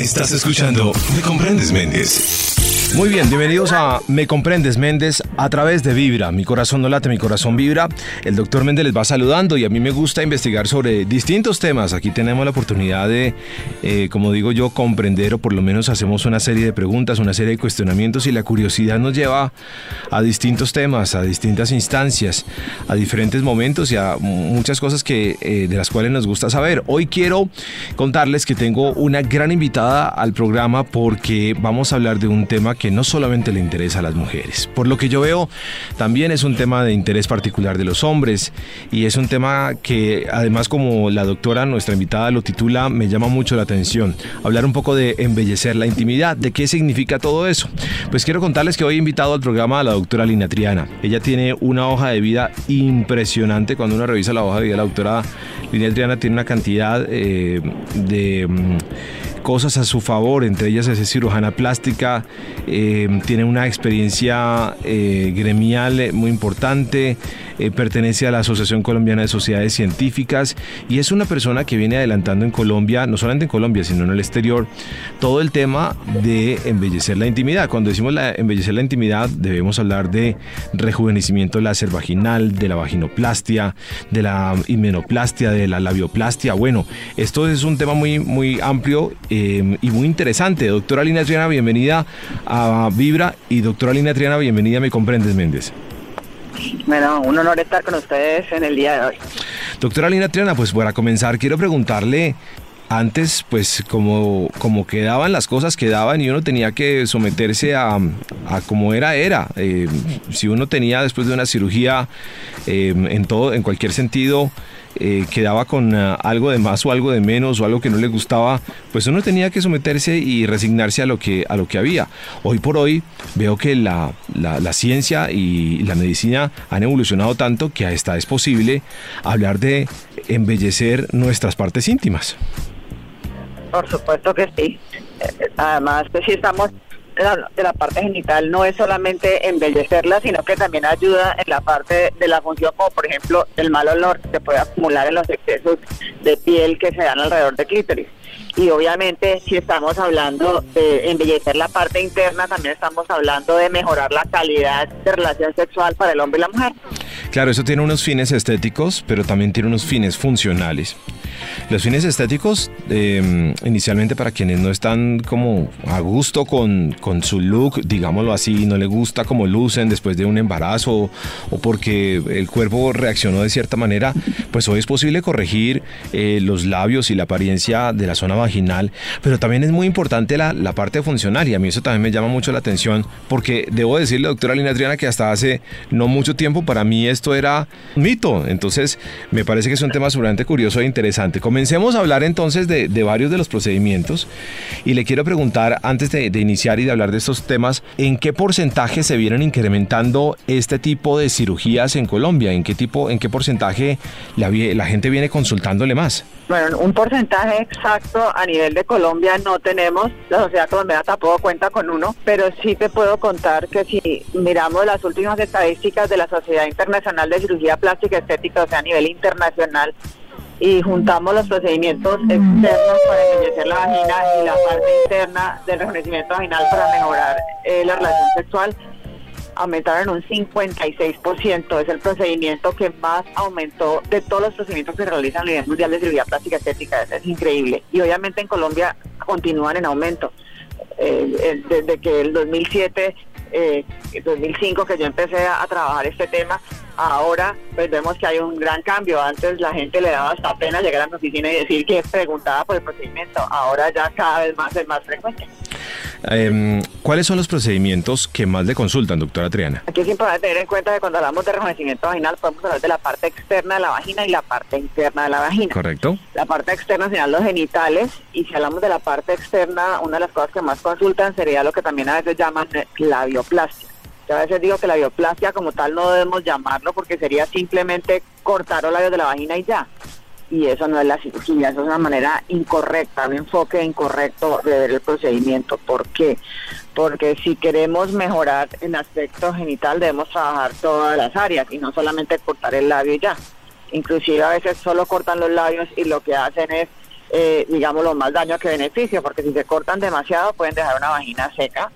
Estás escuchando Me Comprendes Méndez. Muy bien, bienvenidos a Me Comprendes Méndez a través de Vibra. Mi corazón no late, mi corazón vibra. El doctor Méndez les va saludando y a mí me gusta investigar sobre distintos temas. Aquí tenemos la oportunidad de, eh, como digo yo, comprender o por lo menos hacemos una serie de preguntas, una serie de cuestionamientos y la curiosidad nos lleva a distintos temas, a distintas instancias, a diferentes momentos y a muchas cosas que, eh, de las cuales nos gusta saber. Hoy quiero contarles que tengo una gran invitada al programa porque vamos a hablar de un tema que no solamente le interesa a las mujeres. Por lo que yo veo, también es un tema de interés particular de los hombres y es un tema que además como la doctora, nuestra invitada, lo titula, me llama mucho la atención. Hablar un poco de embellecer la intimidad, de qué significa todo eso. Pues quiero contarles que hoy he invitado al programa a la doctora Lina Triana. Ella tiene una hoja de vida impresionante. Cuando uno revisa la hoja de vida la doctora Lina Triana tiene una cantidad eh, de... Cosas a su favor, entre ellas es cirujana plástica, eh, tiene una experiencia eh, gremial muy importante, eh, pertenece a la Asociación Colombiana de Sociedades Científicas y es una persona que viene adelantando en Colombia, no solamente en Colombia, sino en el exterior, todo el tema de embellecer la intimidad. Cuando decimos la, embellecer la intimidad, debemos hablar de rejuvenecimiento láser vaginal, de la vaginoplastia, de la himenoplastia, de la labioplastia. Bueno, esto es un tema muy, muy amplio y muy interesante. Doctora Lina Triana, bienvenida a Vibra y doctora Lina Triana, bienvenida Me Comprendes Méndez. Bueno, un honor estar con ustedes en el día de hoy. Doctora Lina Triana, pues para comenzar quiero preguntarle antes, pues como, como quedaban las cosas, quedaban y uno tenía que someterse a, a como era, era. Eh, si uno tenía después de una cirugía eh, en todo, en cualquier sentido, eh, quedaba con ah, algo de más o algo de menos o algo que no le gustaba, pues uno tenía que someterse y resignarse a lo que, a lo que había. Hoy por hoy veo que la, la, ciencia y la medicina han evolucionado tanto que hasta es posible hablar de embellecer nuestras partes íntimas. Por supuesto que sí. Eh, además, pues sí estamos de la parte genital no es solamente embellecerla, sino que también ayuda en la parte de la función, como por ejemplo el mal olor que se puede acumular en los excesos de piel que se dan alrededor de clítoris. Y obviamente si estamos hablando de embellecer la parte interna, también estamos hablando de mejorar la calidad de relación sexual para el hombre y la mujer. Claro, eso tiene unos fines estéticos, pero también tiene unos fines funcionales. Los fines estéticos, em, inicialmente para quienes no están como a gusto con, con, su look, digámoslo así, no le gusta como lucen después de un embarazo o porque el cuerpo reaccionó de cierta manera, pues hoy es posible corregir eh, los labios y la apariencia de la zona vaginal, pero también es muy importante la, la parte funcional y a mí eso también me llama mucho la atención porque debo decirle, doctora Lina Adriana, que hasta hace no mucho tiempo para mí esto era un mito, entonces me parece que es un tema sumamente curioso e interesante Comencemos a hablar entonces de, varios de los procedimientos y le quiero preguntar antes de, iniciar y de hablar de estos temas, ¿en qué porcentaje se vienen incrementando este tipo de cirugías en Colombia? ¿En qué tipo, en qué porcentaje la, la gente viene consultándole más? Bueno, un porcentaje exacto a nivel de Colombia no tenemos, la sociedad colombiana tampoco cuenta con uno, pero sí te puedo contar que si miramos las últimas estadísticas de la Sociedad Internacional de Cirugía Plástica Estética, o sea, a nivel internacional, y juntamos los procedimientos externos para embellecer la vagina y la parte interna del rejuvenecimiento vaginal para mejorar eh, la relación sexual aumentaron un 56%. Es el procedimiento que más aumentó de todos los procedimientos que se realizan a nivel mundial de cirugía plástica estética. Es, increíble. Y obviamente en Colombia continúan en aumento. Eh, desde que el 2007, eh, 2005 que yo empecé a trabajar este tema, Ahora pues vemos que hay un gran cambio. Antes la gente le daba hasta pena llegar a la oficina y decir que preguntaba por el procedimiento. Ahora ya cada vez más es más frecuente. Em, ¿Cuáles son los procedimientos que más le consultan, doctora Triana? Aquí es importante tener en cuenta que cuando hablamos de rejuvenecimiento vaginal podemos hablar de la parte externa de la vagina y la parte interna de la vagina. Correcto. La parte externa serían los genitales y si hablamos de la parte externa, una de las cosas que más consultan sería lo que también a veces llaman labioplastia a veces digo que la bioplastia como tal no debemos llamarlo porque sería simplemente cortar los labios de la vagina y ya. Y eso no es la cirugía, eso es una manera incorrecta, un enfoque incorrecto de ver el procedimiento. ¿Por qué? Porque si queremos mejorar el aspecto genital debemos trabajar todas las áreas y no solamente cortar el labio y ya. Inclusive a veces solo cortan los labios y lo que hacen es eh, digamos, más daño que beneficio, porque si se cortan demasiado pueden dejar una vagina seca,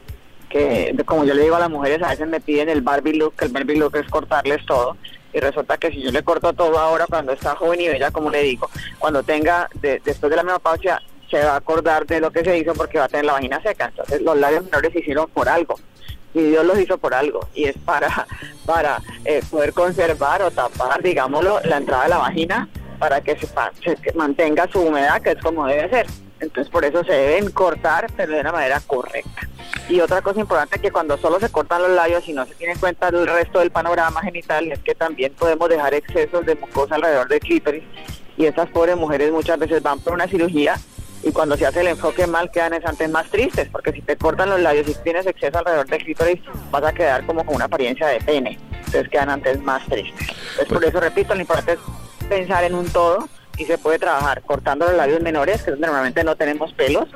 que como yo le digo a las mujeres, a veces me piden el Barbie look, que el Barbie look es cortarles todo, y resulta que si yo le corto todo ahora cuando está joven y bella, como le digo, cuando tenga, después de la menopausia, se va a acordar de lo que se hizo porque va a tener la vagina seca. Entonces los labios menores se hicieron por algo y Dios los hizo por algo y es para, para eh, poder conservar o tapar, digámoslo, la entrada de la vagina para que se, mantenga su humedad, que es como debe ser. Entonces por eso se deben cortar, pero de una manera correcta. Y otra cosa importante que cuando solo se cortan los labios y no se tiene en cuenta el resto del panorama genital es que también podemos dejar excesos de mucosa alrededor del clítoris y esas pobres mujeres muchas veces van por una cirugía y cuando se hace el enfoque mal quedan antes más tristes, porque si te cortan los labios y tienes exceso alrededor del clítoris, vas a quedar como con una apariencia de pene, entonces quedan antes más tristes. Entonces por eso repito, lo importante es pensar en un todo y se puede trabajar cortando los labios menores, que normalmente no tenemos pelos,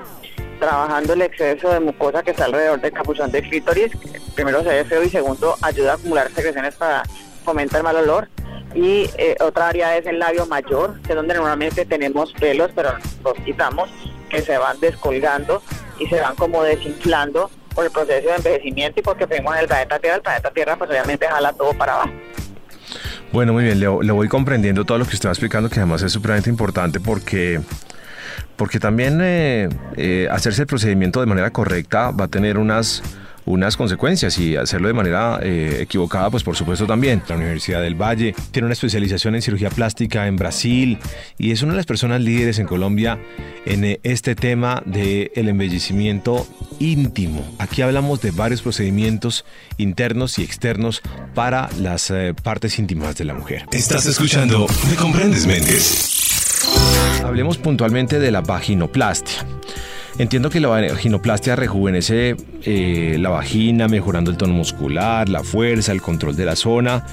trabajando el exceso de mucosa que está alrededor del capuchón del clítoris, primero se ve feo y segundo ayuda a acumular secreciones para fomentar el mal olor y eh, otra área es el labio mayor, que es donde normalmente tenemos pelos, pero los quitamos, que se van descolgando y se van como desinflando por el proceso de envejecimiento y porque vemos en el planeta Tierra, el planeta Tierra pues obviamente jala todo para abajo. Bueno, muy bien, le, voy comprendiendo todo lo que usted va explicando, que además es supremamente importante porque porque también eh, eh, hacerse el procedimiento de manera correcta va a tener unas unas consecuencias y hacerlo de manera eh, equivocada, pues por supuesto también. La Universidad del Valle tiene una especialización en cirugía plástica en Brasil y es una de las personas líderes en Colombia en eh, este tema del el embellecimiento íntimo. Aquí hablamos de varios procedimientos internos y externos para las eh, partes íntimas de la mujer. Estás escuchando Me Comprendes Méndez. Hablemos puntualmente de la vaginoplastia. Entiendo que la vaginoplastia rejuvenece eh, la vagina, mejorando el tono muscular, la fuerza, el control de la zona,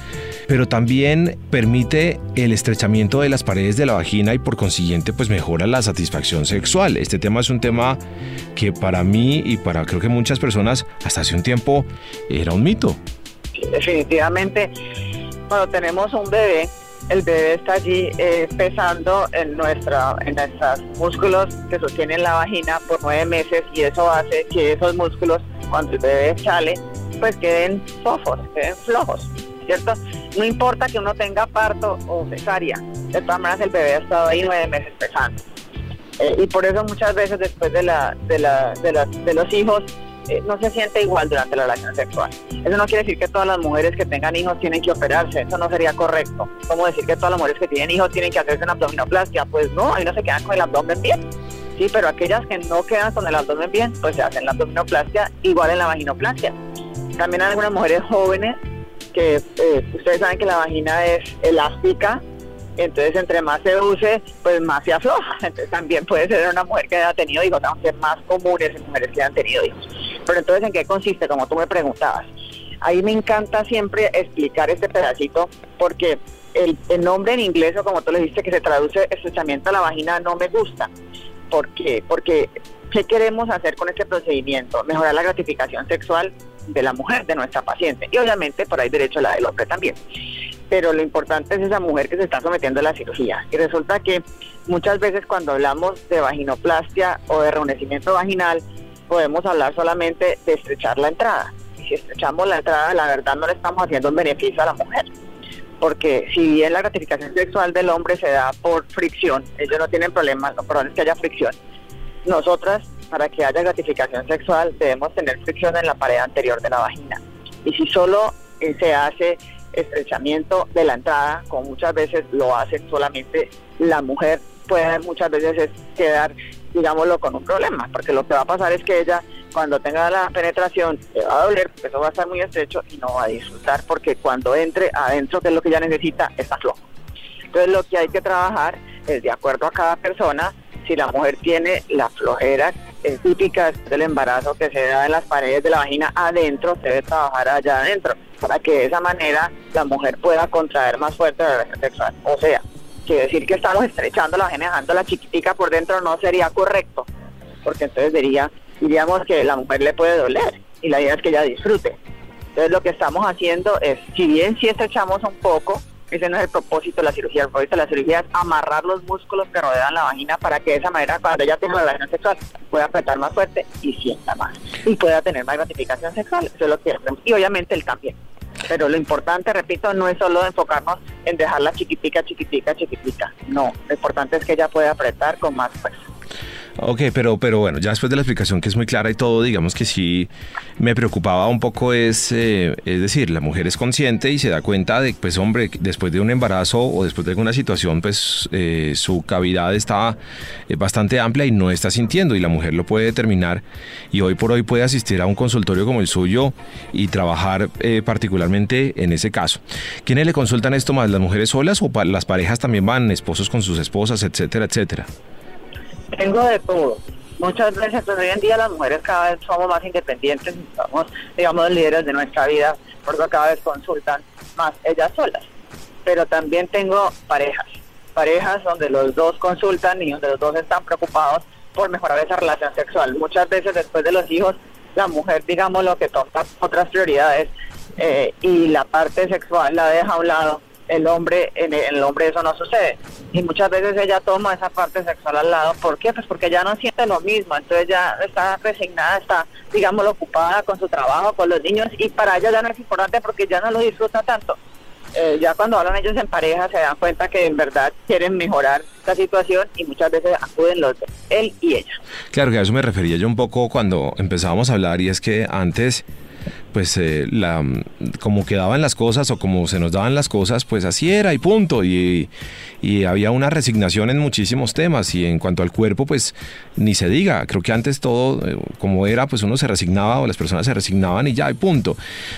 pero también permite el estrechamiento de las paredes de la vagina y por consiguiente pues mejora la satisfacción sexual. Este tema es un tema que para mí y para creo que muchas personas hasta hace un tiempo era un mito. Definitivamente, cuando tenemos un bebé, el bebé está allí eh, pesando en, nuestra, en nuestros músculos que sostienen la vagina por nueve meses y eso hace que esos músculos, cuando el bebé sale, pues queden fofos, queden flojos, ¿cierto? No importa que uno tenga parto o cesárea, de todas maneras el bebé ha estado ahí nueve meses pesando. Eh, y por eso muchas veces después de, la, de, la, de, de los hijos eh, no se siente igual durante la relación sexual. Eso no quiere decir que todas las mujeres que tengan hijos tienen que operarse, eso no sería correcto. ¿Cómo decir que todas las mujeres que tienen hijos tienen que hacerse una abdominoplastia? Pues no, ahí no se quedan con el abdomen bien. Sí, pero aquellas que no quedan con el abdomen bien, pues se hacen la abdominoplastia igual en la vaginoplastia. También hay algunas mujeres jóvenes que eh, ustedes saben que la vagina es elástica, entonces entre más se use, pues más se afloja. Entonces también puede ser una mujer que haya tenido hijos, aunque más comunes en mujeres que han tenido hijos. Pero entonces, ¿en qué consiste? Como tú me preguntabas. Ahí me encanta siempre explicar este pedacito porque el, nombre en inglés, o como tú le dijiste, que se traduce estrechamiento a la vagina, no me gusta. ¿Por qué? Porque ¿qué queremos hacer con este procedimiento? Mejorar la gratificación sexual de la mujer, de nuestra paciente. Y obviamente por ahí derecho la del hombre también. Pero lo importante es esa mujer que se está sometiendo a la cirugía. Y resulta que muchas veces cuando hablamos de vaginoplastia o de rejuvenecimiento vaginal, podemos hablar solamente de estrechar la entrada. Y si estrechamos la entrada, la verdad no le estamos haciendo un beneficio a la mujer. Porque si bien la gratificación sexual del hombre se da por fricción, ellos no tienen problemas, lo probable es que haya fricción. Nosotras, para que haya gratificación sexual, debemos tener fricción en la pared anterior de la vagina. Y si solo eh, se hace estrechamiento de la entrada, como muchas veces lo hace solamente la mujer, puede muchas veces quedar digámoslo, con un problema, porque lo que va a pasar es que ella, cuando tenga la penetración, le va a doler, porque eso va a estar muy estrecho y no va a disfrutar, porque cuando entre adentro, que es lo que ella necesita, está flojo. Entonces, lo que hay que trabajar es, de acuerdo a cada persona, si la mujer tiene la flojera típica del embarazo que se da en las paredes de la vagina adentro, debe trabajar allá adentro, para que de esa manera la mujer pueda contraer más fuerte la relación sexual. O sea, que decir que estamos estrechando la vagina, dejando la chiquitica por dentro no sería correcto, porque entonces diría, diríamos que la mujer le puede doler y la idea es que ella disfrute. Entonces lo que estamos haciendo es, si bien si estrechamos un poco, ese no es el propósito de la cirugía. El propósito la cirugía es amarrar los músculos que rodean la vagina para que de esa manera cuando ella tenga la relación sexual pueda apretar más fuerte y sienta más. Y pueda tener más gratificación sexual. Eso es lo que Y obviamente él también. Pero lo importante, repito, no es solo enfocarnos en dejarla chiquitica, chiquitica, chiquitica. No, lo importante es que ella pueda apretar con más fuerza. Ok, pero, pero bueno, ya después de la explicación que es muy clara y todo, digamos que sí me preocupaba un poco es, eh, es decir, la mujer es consciente y se da cuenta de, pues hombre, después de un embarazo o después de alguna situación, pues eh, su cavidad está eh, bastante amplia y no está sintiendo y la mujer lo puede determinar y hoy por hoy puede asistir a un consultorio como el suyo y trabajar particularmente en ese caso. ¿Quiénes le consultan esto más, las mujeres solas o las parejas también van, esposos con sus esposas, etcétera, etcétera? Tengo de todo. Muchas veces, pues hoy en día las mujeres cada vez somos más independientes, somos, digamos, líderes de nuestra vida, porque cada vez consultan más ellas solas. Pero también tengo parejas, parejas donde los dos consultan y donde los dos están preocupados por mejorar esa relación sexual. Muchas veces después de los hijos, la mujer, digamos, lo que toma otras prioridades eh, y la parte sexual la deja a un lado el hombre, en el hombre eso no sucede. Y muchas veces ella toma esa parte sexual al lado. ¿Por qué? Pues porque ya no siente lo mismo. Entonces ya está resignada, está, digamos, ocupada con su trabajo, con los niños. Y para ella ya no es importante porque ya no lo disfruta tanto. Eh, ya cuando hablan ellos en pareja se dan cuenta que en verdad quieren mejorar la situación y muchas veces acuden los dos, él y ella. Claro que a eso me refería yo un poco cuando empezábamos a hablar y es que antes pues eh, la, como quedaban las cosas o como se nos daban las cosas, pues así era y punto. Y, y, había una resignación en muchísimos temas y en cuanto al cuerpo, pues ni se diga. Creo que antes todo eh, como era, pues uno se resignaba o las personas se resignaban y ya y punto.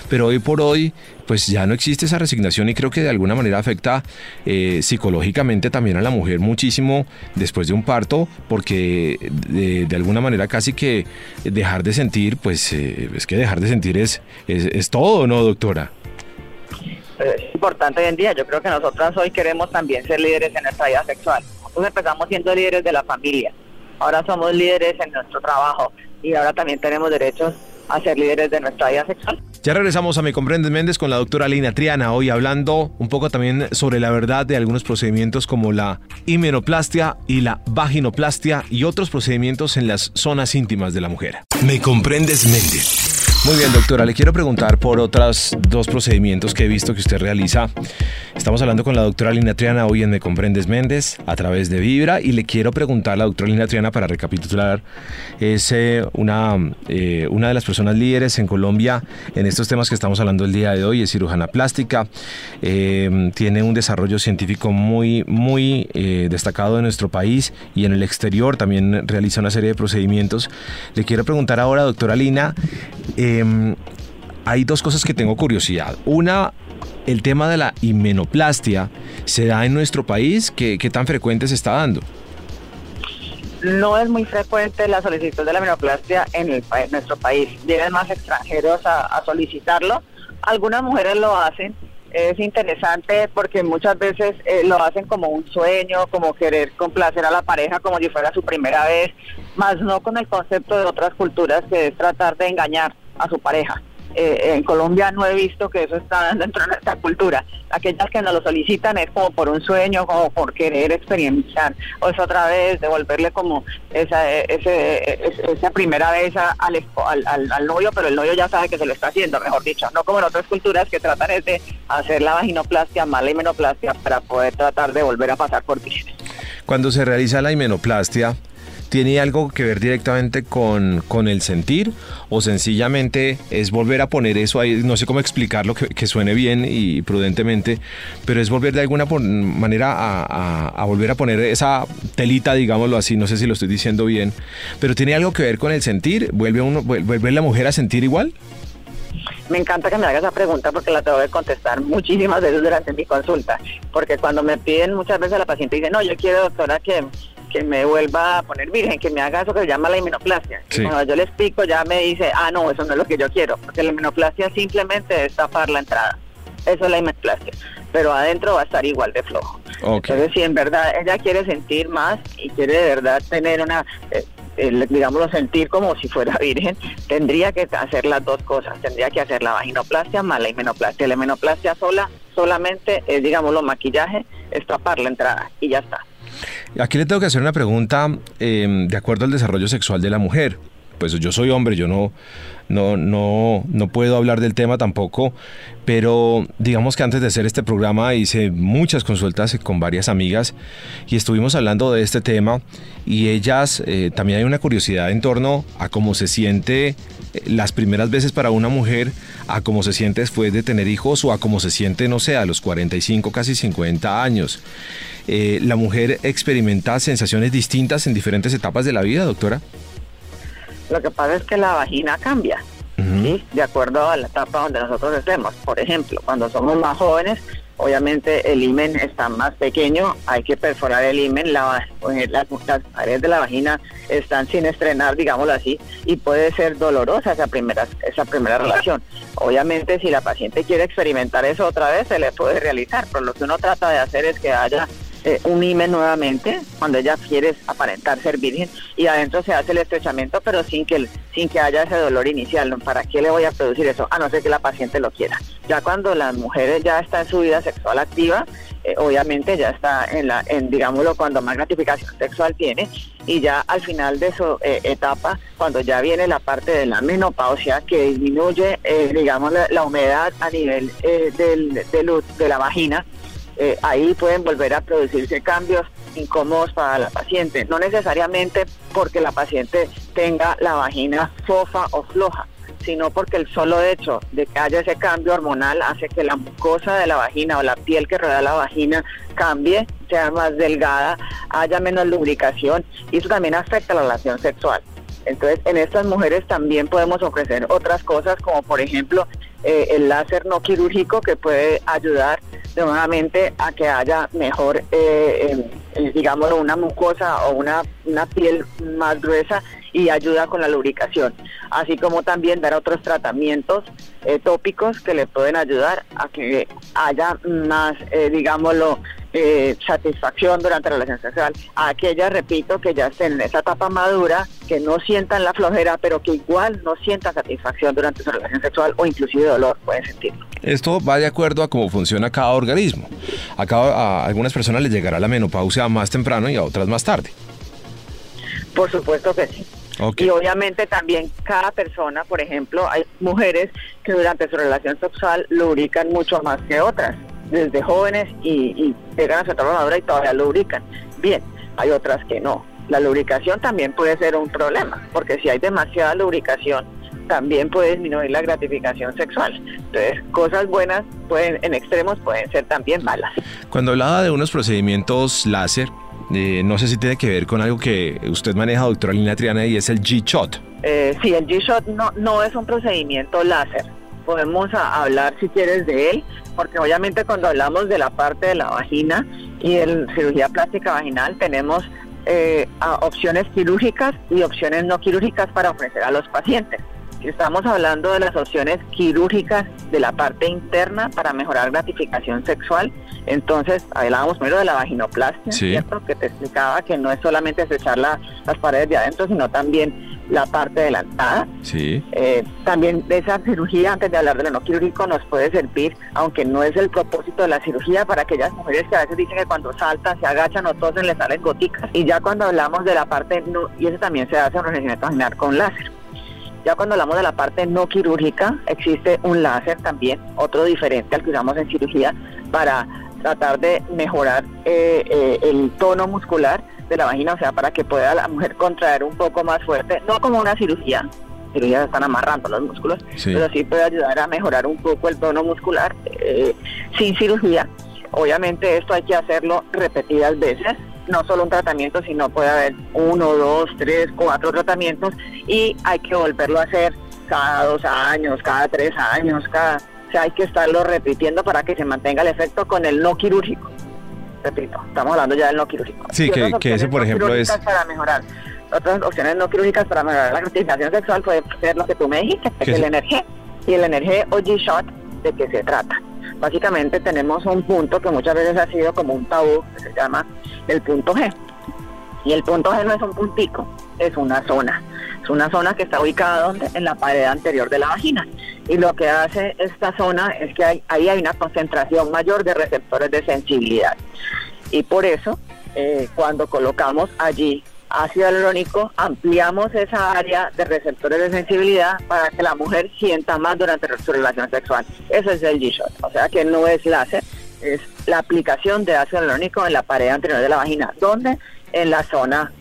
Pero hoy por hoy, pues ya no existe esa resignación y creo que de alguna manera afecta eh, psicológicamente también a la mujer muchísimo después de un parto, porque de, de alguna manera casi que dejar de sentir, pues es que dejar de sentir es es, todo, ¿no, doctora? Es importante hoy en día. Yo creo que nosotras hoy queremos también ser líderes en nuestra vida sexual. Nosotros empezamos siendo líderes de la familia. Ahora somos líderes en nuestro trabajo y ahora también tenemos derechos a ser líderes de nuestra vida sexual. Ya regresamos a Me Comprendes Méndez con la doctora Lina Triana, hoy hablando un poco también sobre la verdad de algunos procedimientos como la himenoplastia y la vaginoplastia y otros procedimientos en las zonas íntimas de la mujer. Me Comprendes Méndez. Muy bien, doctora, le quiero preguntar por otros dos procedimientos que he visto que usted realiza. Estamos hablando con la doctora Lina Triana hoy en Me Comprendes Méndez a través de Vibra y le quiero preguntar a la doctora Lina Triana para recapitular. Es eh, una, eh, una de las personas líderes en Colombia en estos temas que estamos hablando el día de hoy, es cirujana plástica. Eh, tiene un desarrollo científico muy, muy destacado en nuestro país y en el exterior. También realiza una serie de procedimientos. Le quiero preguntar ahora, doctora Lina, Em, hay dos cosas que tengo curiosidad. Una, el tema de la himenoplastia, ¿se da en nuestro país? ¿Qué, tan frecuente se está dando? No es muy frecuente la solicitud de la himenoplastia en, el, nuestro país. Vienen más extranjeros a, solicitarlo. Algunas mujeres lo hacen, es interesante porque muchas veces eh, lo hacen como un sueño, como querer complacer a la pareja como si fuera su primera vez, más no con el concepto de otras culturas que es tratar de engañar a su pareja. Eh, en Colombia no he visto que eso está dentro de nuestra cultura. Aquellas que nos lo solicitan es como por un sueño, como por querer experienciar, o es otra vez devolverle como esa, esa primera vez al, al, al, novio, pero el novio ya sabe que se lo está haciendo, mejor dicho. No como en otras culturas que tratan de hacer la vaginoplastia, más la himenoplastia, para poder tratar de volver a pasar por ti. Cuando se realiza la himenoplastia, ¿Tiene algo que ver directamente con, con el sentir o sencillamente es volver a poner eso ahí? No sé cómo explicarlo, que, suene bien y prudentemente, pero es volver de alguna manera a, a, volver a poner esa telita, digámoslo así, no sé si lo estoy diciendo bien, pero ¿tiene algo que ver con el sentir? ¿Vuelve, uno, vuelve la mujer a sentir igual? Me encanta que me hagas esa pregunta porque la tengo que contestar muchísimas veces durante mi consulta, porque cuando me piden muchas veces la paciente dice, no, yo quiero doctora que que me vuelva a poner virgen, que me haga eso que se llama la himenoplastia. cuando yo le explico, ya me dice, ah, no, eso no es lo que yo quiero, porque la himenoplastia simplemente es tapar la entrada. Eso es la himenoplastia. Pero adentro va a estar igual de flojo. Entonces, si en verdad ella quiere sentir más y quiere de verdad tener una, eh, digámoslo, sentir como si fuera virgen, tendría que hacer las dos cosas. Tendría que hacer la vaginoplastia más la himenoplastia. La himenoplastia sola solamente, es, digámoslo, maquillaje, es tapar la entrada y ya está. Aquí le tengo que hacer una pregunta em, de acuerdo al desarrollo sexual de la mujer. Pues yo soy hombre, yo no, no, no, no puedo hablar del tema tampoco, pero digamos que antes de hacer este programa hice muchas consultas con varias amigas y estuvimos hablando de este tema y ellas eh, también hay una curiosidad en torno a cómo se siente eh, las primeras veces para una mujer, a cómo se siente después de tener hijos o a cómo se siente, no sé, a los 45, casi 50 años. Eh, ¿La mujer experimenta sensaciones distintas en diferentes etapas de la vida, doctora? Lo que pasa es que la vagina cambia, de acuerdo a la etapa donde nosotros estemos. Por ejemplo, cuando somos más jóvenes, obviamente el imen está más pequeño, hay que perforar el imen, la, las, las, paredes de la vagina están sin estrenar, digámoslo así, y puede ser dolorosa esa primera, esa primera relación. Obviamente si la paciente quiere experimentar eso otra vez, se le puede realizar, pero lo que uno trata de hacer es que haya eh, un nuevamente cuando ella quiere aparentar ser virgen y adentro se hace el estrechamiento pero sin que sin que haya ese dolor inicial. ¿Para qué le voy a producir eso? A no ser que la paciente lo quiera. Ya cuando las mujeres ya está en su vida sexual activa, eh, obviamente ya está en la, en digámoslo, cuando más gratificación sexual tiene y ya al final de su eh, etapa, cuando ya viene la parte de la menopausia que disminuye, digamos, la, humedad a nivel del, de la vagina, eh, ahí pueden volver a producirse cambios incómodos para la paciente, no necesariamente porque la paciente tenga la vagina fofa o floja, sino porque el solo hecho de que haya ese cambio hormonal hace que la mucosa de la vagina o la piel que rodea la vagina cambie, sea más delgada, haya menos lubricación y eso también afecta la relación sexual. Entonces, en estas mujeres también podemos ofrecer otras cosas como por ejemplo eh, el láser no quirúrgico que puede ayudar nuevamente a que haya mejor, eh, eh, digamos, una mucosa o una, una piel más gruesa y ayuda con la lubricación, así como también dar otros tratamientos tópicos que le pueden ayudar a que haya más, digámoslo, eh, satisfacción durante la relación sexual. A aquellas, repito, que ya estén en esa etapa madura, que no sientan la flojera, pero que igual no sientan satisfacción durante su relación sexual o inclusive dolor, pueden sentirlo. Esto va de acuerdo a cómo funciona cada organismo. A, a algunas personas les llegará la menopausia más temprano y a otras más tarde. Por supuesto que sí. Y obviamente también cada persona, por ejemplo, hay mujeres que durante su relación sexual lubrican mucho más que otras desde jóvenes y, llegan a su etapa madura y todavía lubrican. Bien, hay otras que no. La lubricación también puede ser un problema, porque si hay demasiada lubricación, también puede disminuir la gratificación sexual. Entonces, cosas buenas pueden, en extremos pueden ser también malas. Cuando hablaba de unos procedimientos láser, eh, no sé si tiene que ver con algo que usted maneja, doctora Lina Triana, y es el G-Shot. Eh, sí, el G-Shot no, no es un procedimiento láser. Podemos hablar, si quieres, de él, porque obviamente cuando hablamos de la parte de la vagina y de cirugía plástica vaginal tenemos eh, opciones quirúrgicas y opciones no quirúrgicas para ofrecer a los pacientes. Si estamos hablando de las opciones quirúrgicas de la parte interna para mejorar gratificación sexual, entonces hablábamos primero de la vaginoplastia, ¿cierto? Que te explicaba que no es solamente estrechar las paredes de adentro, sino también la parte adelantada. Sí. Eh, también esa cirugía, antes de hablar de lo no quirúrgico, nos puede servir, aunque no es el propósito de la cirugía, para aquellas mujeres que a veces dicen que cuando saltan, se agachan o tosen, les salen goticas. Y ya cuando hablamos de la parte no, y eso también se hace en procedimiento vaginal con láser. Ya cuando hablamos de la parte no quirúrgica, existe un láser también, otro diferente al que usamos en cirugía, para tratar de mejorar eh, eh, el tono muscular de la vagina, o sea, para que pueda la mujer contraer un poco más fuerte, no como una cirugía, cirugía están amarrando los músculos, pero sí puede ayudar a mejorar un poco el tono muscular eh, sin cirugía. Obviamente esto hay que hacerlo repetidas veces, no solo un tratamiento, sino puede haber uno, dos, tres, cuatro tratamientos y hay que volverlo a hacer cada dos años, cada tres años, cada... O sea, hay que estarlo repitiendo para que se mantenga el efecto con el no quirúrgico repito, estamos hablando ya del no quirúrgico. Sí, que, ese por ejemplo es... Para mejorar, otras opciones no quirúrgicas para mejorar la gratificación sexual puede ser lo que tú me dijiste, que es el NRG. Y el NRG o G-Shot, ¿de qué se trata? Básicamente tenemos un punto que muchas veces ha sido como un tabú, que se llama el punto G. Y el punto G no es un puntico, es una zona. Es una zona que está ubicada en la pared anterior de la vagina. Y lo que hace esta zona es que ahí hay una concentración mayor de receptores de sensibilidad. Y por eso, eh, cuando colocamos allí ácido hialurónico, ampliamos esa área de receptores de sensibilidad para que la mujer sienta más durante su relación sexual. Eso es el G-Shot, o sea que no es láser, es la aplicación de ácido hialurónico en la pared anterior de la vagina, donde en la zona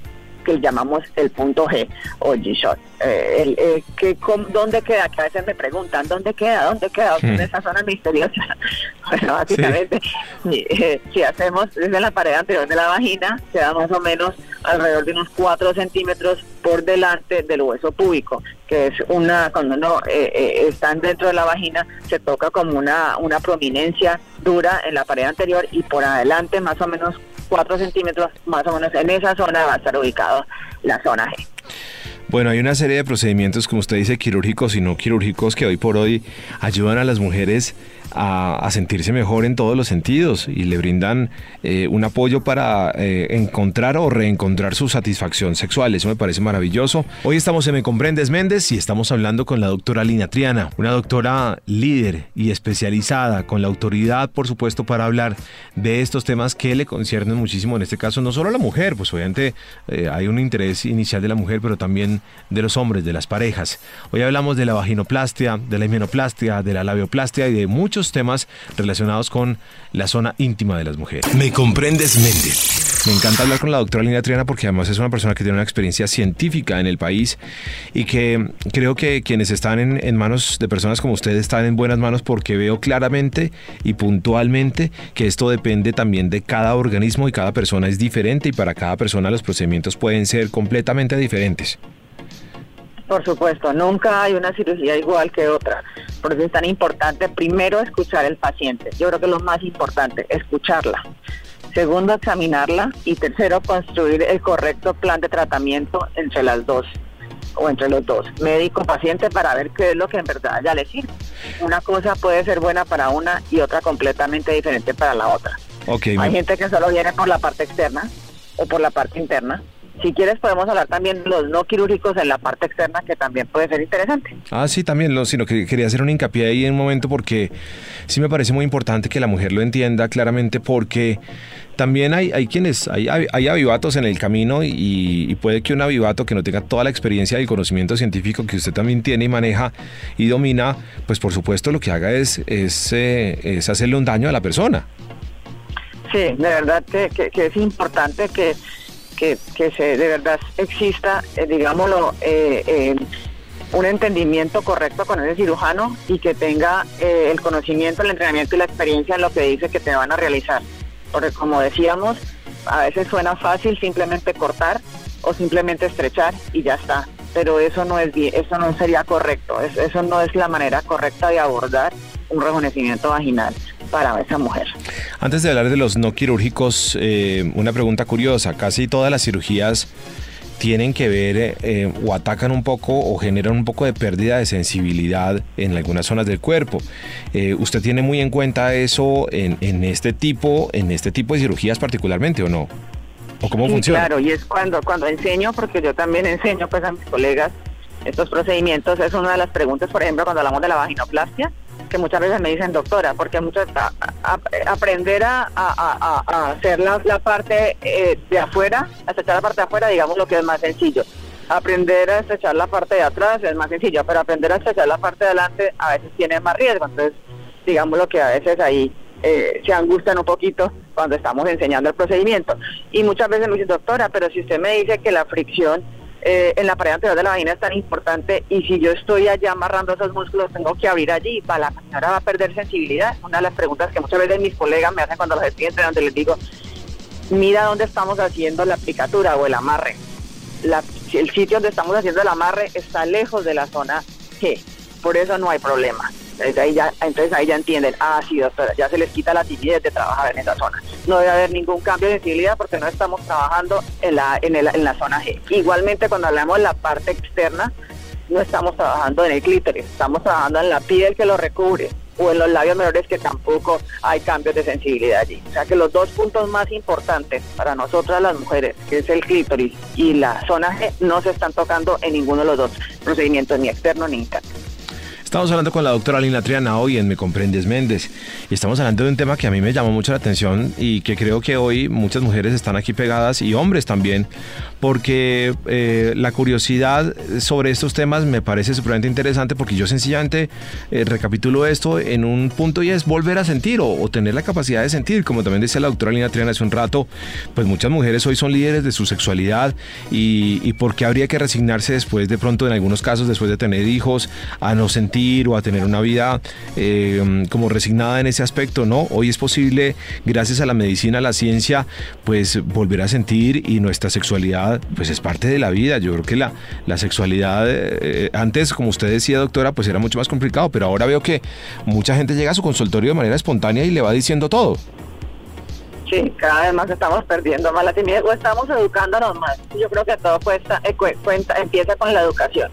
que llamamos el punto G o G-Shot. Eh, eh, que, ¿Dónde queda? Que a veces me preguntan, ¿dónde queda? ¿Dónde queda? En esa zona misteriosa. bueno, básicamente, eh, si, hacemos desde la pared anterior de la vagina, queda más o menos alrededor de unos 4 centímetros por delante del hueso púbico, que es una, cuando uno están dentro de la vagina, se toca como una, una prominencia dura en la pared anterior y por adelante más o menos 4 centímetros más o menos en esa zona va a estar ubicado la zona G. Bueno, hay una serie de procedimientos, como usted dice, quirúrgicos y no quirúrgicos, que hoy por hoy ayudan a las mujeres a, sentirse mejor en todos los sentidos y le brindan eh, un apoyo para eh, encontrar o reencontrar su satisfacción sexual. Eso me parece maravilloso. Hoy estamos en Me Comprendes Méndez y estamos hablando con la doctora Lina Triana, una doctora líder y especializada con la autoridad, por supuesto, para hablar de estos temas que le conciernen muchísimo, en este caso, no solo a la mujer, pues obviamente eh, hay un interés inicial de la mujer, pero también de los hombres, de las parejas. Hoy hablamos de la vaginoplastia, de la himenoplastia, de la labioplastia y de muchos temas relacionados con la zona íntima de las mujeres. Me comprendes, Méndez. Me encanta hablar con la doctora Lina Triana porque además es una persona que tiene una experiencia científica en el país y que creo que quienes están en, en manos de personas como ustedes están en buenas manos porque veo claramente y puntualmente que esto depende también de cada organismo y cada persona es diferente y para cada persona los procedimientos pueden ser completamente diferentes. Por supuesto, nunca hay una cirugía igual que otra. Por eso es tan importante, primero, escuchar al paciente. Yo creo que es lo más importante, escucharla. Segundo, examinarla. Y tercero, construir el correcto plan de tratamiento entre las dos o entre los dos, médico, paciente, para ver qué es lo que en verdad ya le sirve. Una cosa puede ser buena para una y otra completamente diferente para la otra. Hay gente que solo viene por la parte externa o por la parte interna si quieres podemos hablar también de los no quirúrgicos en la parte externa, que también puede ser interesante. Ah, sí, también, lo, sino que quería hacer un hincapié ahí en un momento porque sí me parece muy importante que la mujer lo entienda claramente porque también hay, hay quienes, hay, hay avivatos en el camino y, puede que un avivato que no tenga toda la experiencia y el conocimiento científico que usted también tiene y maneja y domina, pues por supuesto lo que haga es, es, eh, hacerle un daño a la persona. Sí, de verdad que es importante que que, se de verdad exista, eh, digámoslo, eh, eh, un entendimiento correcto con ese cirujano y que tenga el conocimiento, el entrenamiento y la experiencia en lo que dice que te van a realizar. Porque como decíamos, a veces suena fácil simplemente cortar o simplemente estrechar y ya está. Pero eso no es eso no sería correcto, eso no es la manera correcta de abordar un rejuvenecimiento vaginal para esa mujer. Antes de hablar de los no quirúrgicos, eh, una pregunta curiosa. Casi todas las cirugías tienen que ver eh, o atacan un poco o generan un poco de pérdida de sensibilidad en algunas zonas del cuerpo. Eh, ¿Usted tiene muy en cuenta eso en, este tipo, en este tipo de cirugías particularmente o no? ¿O cómo funciona? Claro, y es cuando, cuando enseño, porque yo también enseño pues a mis colegas estos procedimientos, es una de las preguntas, por ejemplo, cuando hablamos de la vaginoplastia, que muchas veces me dicen doctora, porque muchas aprender a, hacer la, parte eh, de afuera, a estrechar la parte de afuera, digamos lo que es más sencillo. Aprender a estrechar la parte de atrás es más sencillo, pero aprender a estrechar la parte de adelante a veces tiene más riesgo. Entonces, digamos lo que a veces ahí eh, se angustian un poquito cuando estamos enseñando el procedimiento. Y muchas veces me dicen, doctora, pero si usted me dice que la fricción eh, en la pared anterior de la vagina es tan importante y si yo estoy allá amarrando esos músculos tengo que abrir allí, para la señora va a perder sensibilidad. Una de las preguntas que muchas veces mis colegas me hacen cuando los estoy entrenando, les digo, mira dónde estamos haciendo la aplicatura o el amarre. el sitio donde estamos haciendo el amarre está lejos de la zona G, por eso no hay problema. Entonces ahí ya, entienden, ah, sí, doctora, ya se les quita la timidez de trabajar en esa zona. No debe haber ningún cambio de sensibilidad porque no estamos trabajando en la, en, el, en la zona G. Igualmente cuando hablamos de la parte externa, no estamos trabajando en el clítoris, estamos trabajando en la piel que lo recubre. o en los labios menores que tampoco hay cambios de sensibilidad allí. O sea que los dos puntos más importantes para nosotras las mujeres, que es el clítoris y la zona G, no se están tocando en ninguno de los dos procedimientos, ni externo ni interno. Estamos hablando con la doctora Lina Triana hoy en Me Comprendes Méndez. Y estamos hablando de un tema que a mí me llamó mucho la atención y que creo que hoy muchas mujeres están aquí pegadas y hombres también porque eh, la curiosidad sobre estos temas me parece supremamente interesante porque yo sencillamente eh, recapitulo esto en un punto y es volver a sentir o, tener la capacidad de sentir, como también decía la doctora Lina Triana hace un rato, pues muchas mujeres hoy son líderes de su sexualidad y, y por qué habría que resignarse después de pronto en algunos casos después de tener hijos a no sentir o a tener una vida eh, como resignada en ese aspecto, ¿no? Hoy es posible, gracias a la medicina, a la ciencia, pues volver a sentir y nuestra sexualidad, pues es parte de la vida. Yo creo que la, la sexualidad, eh, antes, como usted decía, doctora, pues era mucho más complicado, pero ahora veo que mucha gente llega a su consultorio de manera espontánea y le va diciendo todo. Sí, cada vez más estamos perdiendo más la timidez o estamos educándonos más. Yo creo que todo cuesta, eh, cuenta, empieza con la educación.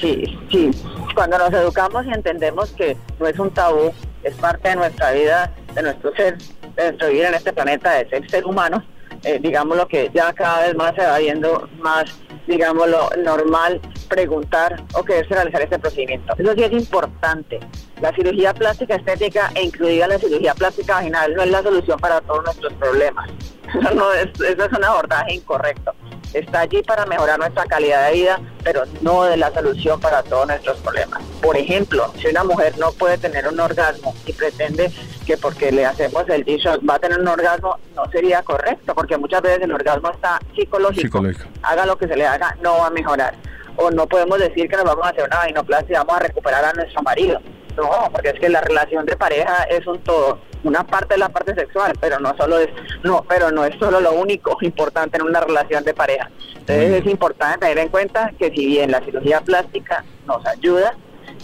Sí, sí. Cuando nos educamos y entendemos que no es un tabú, es parte de nuestra vida, de nuestro ser, de nuestra vida en este planeta, de ser ser humano, eh, digamos lo que ya cada vez más se va viendo más, digamos lo normal preguntar o quererse realizar este procedimiento. Eso sí es importante. La cirugía plástica estética e incluida la cirugía plástica vaginal no es la solución para todos nuestros problemas. Eso, no es, eso es un abordaje incorrecto está allí para mejorar nuestra calidad de vida, pero no de la solución para todos nuestros problemas. Por ejemplo, si una mujer no puede tener un orgasmo y pretende que porque le hacemos el d va a tener un orgasmo, no sería correcto, porque muchas veces el orgasmo está psicológico. Haga lo que se le haga, no va a mejorar. O no podemos decir que nos vamos a hacer una vainoplastia y vamos a recuperar a nuestro marido. No, porque es que la relación de pareja es un todo una parte de la parte sexual, pero no solo es, no, pero no es solo lo único importante en una relación de pareja. Entonces es importante tener en cuenta que si bien la cirugía plástica nos ayuda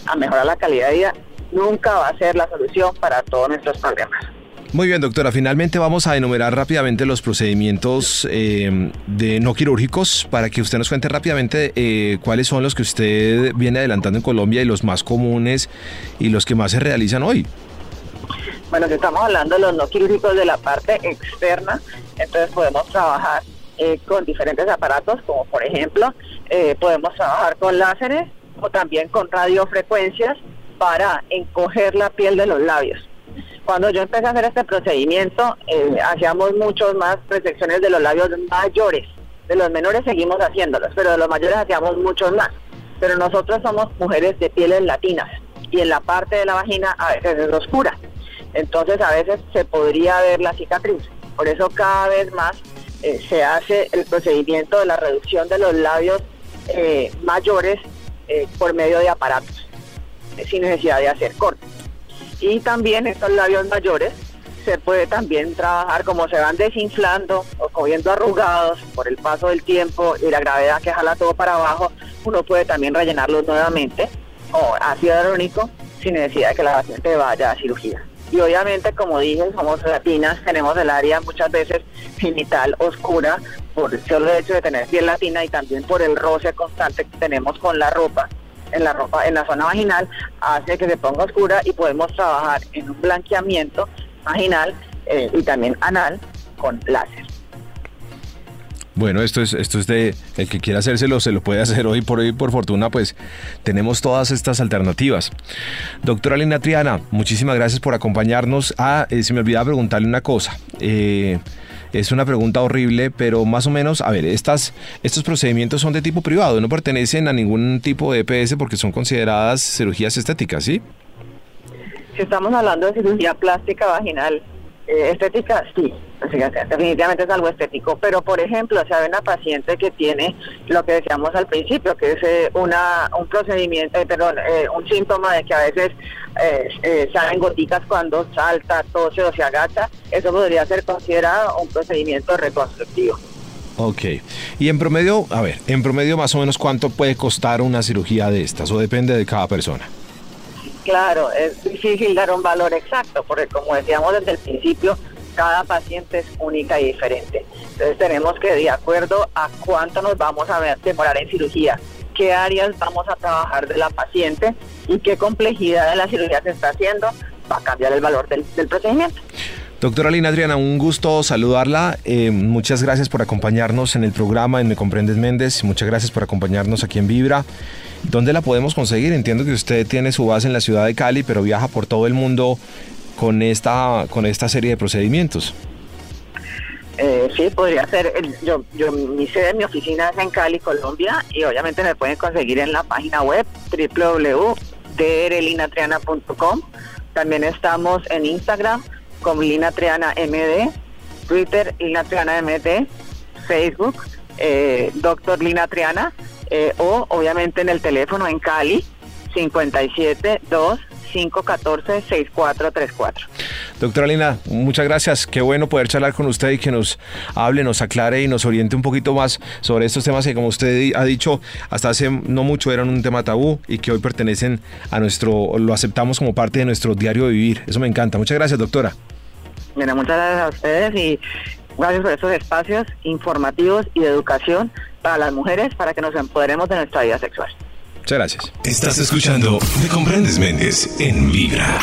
a mejorar la calidad de vida, nunca va a ser la solución para todos nuestros problemas. Muy bien, doctora. Finalmente vamos a enumerar rápidamente los procedimientos eh, de no quirúrgicos para que usted nos cuente rápidamente eh, cuáles son los que usted viene adelantando en Colombia y los más comunes y los que más se realizan hoy. Bueno, si estamos hablando de los no quirúrgicos de la parte externa, entonces podemos trabajar eh, con diferentes aparatos, como por ejemplo, eh, podemos trabajar con láseres o también con radiofrecuencias para encoger la piel de los labios. Cuando yo empecé a hacer este procedimiento, eh, hacíamos muchos más resecciones de los labios mayores. De los menores seguimos haciéndolos, pero de los mayores hacíamos muchos más. Pero nosotros somos mujeres de pieles latinas y en la parte de la vagina a veces es oscura entonces a veces se podría ver la cicatriz. Por eso cada vez más eh, se hace el procedimiento de la reducción de los labios eh, mayores por medio de aparatos, sin necesidad de hacer cortes. Y también estos labios mayores se puede también trabajar como se van desinflando o cogiendo arrugados por el paso del tiempo y la gravedad que jala todo para abajo, uno puede también rellenarlos nuevamente o ácido hialurónico sin necesidad de que la paciente vaya a cirugía. Y obviamente, como dije, somos latinas, tenemos el área muchas veces genital oscura por el solo hecho de tener piel latina y también por el roce constante que tenemos con la ropa en la ropa en la zona vaginal hace que se ponga oscura y podemos trabajar en un blanqueamiento vaginal eh, y también anal con láser. Bueno, esto es, esto es de el que quiera hacérselo, se lo puede hacer hoy por hoy, por fortuna, pues tenemos todas estas alternativas. Doctora Lina Triana, muchísimas gracias por acompañarnos. Ah, eh, se me olvidaba preguntarle una cosa. Eh, es una pregunta horrible, pero más o menos, a ver, estas, estos procedimientos son de tipo privado, no pertenecen a ningún tipo de EPS porque son consideradas cirugías estéticas, ¿sí? Estamos hablando de cirugía plástica vaginal, eh, estética, sí, definitivamente es algo estético, pero por ejemplo, si hay una paciente que tiene lo que decíamos al principio, que es eh, una un procedimiento, eh, perdón, un síntoma de que a veces salen goticas cuando salta, tose o se agacha, eso podría ser considerado un procedimiento reconstructivo. Ok. Y en promedio, a ver, en promedio más o menos cuánto puede costar una cirugía de estas o depende de cada persona. Claro, es difícil dar un valor exacto, porque como decíamos desde el principio, cada paciente es única y diferente. Entonces tenemos que, de acuerdo a cuánto nos vamos a demorar en cirugía, qué áreas vamos a trabajar de la paciente y qué complejidad de la cirugía se está haciendo va a cambiar el valor del, procedimiento. Doctora Lina Adriana, un gusto saludarla. Eh, muchas gracias por acompañarnos en el programa en Me Comprendes Méndez. Muchas gracias por acompañarnos aquí en Vibra. ¿Dónde la podemos conseguir? Entiendo que usted tiene su base en la ciudad de Cali, pero viaja por todo el mundo con esta, con esta serie de procedimientos. Eh, sí, podría ser. yo, yo, mi sede, mi oficina es en Cali, Colombia, y obviamente me pueden conseguir en la página web www.drlinatriana.com. También estamos en Instagram como Lina Triana MD, Twitter Lina Triana MD, Facebook eh, Doctor Lina Triana, eh, o obviamente en el teléfono en Cali 57 2 514-6434. Doctora Lina, muchas gracias. Qué bueno poder charlar con usted y que nos hable, nos aclare y nos oriente un poquito más sobre estos temas que, como usted ha dicho, hasta hace no mucho eran un tema tabú y que hoy pertenecen a nuestro, lo aceptamos como parte de nuestro diario vivir. Eso me encanta. Muchas gracias, doctora. Mira, muchas gracias a ustedes y gracias por estos espacios informativos y de educación para las mujeres para que nos empoderemos de nuestra vida sexual. Muchas gracias. Estás escuchando Me Comprendes Méndez en Vibra.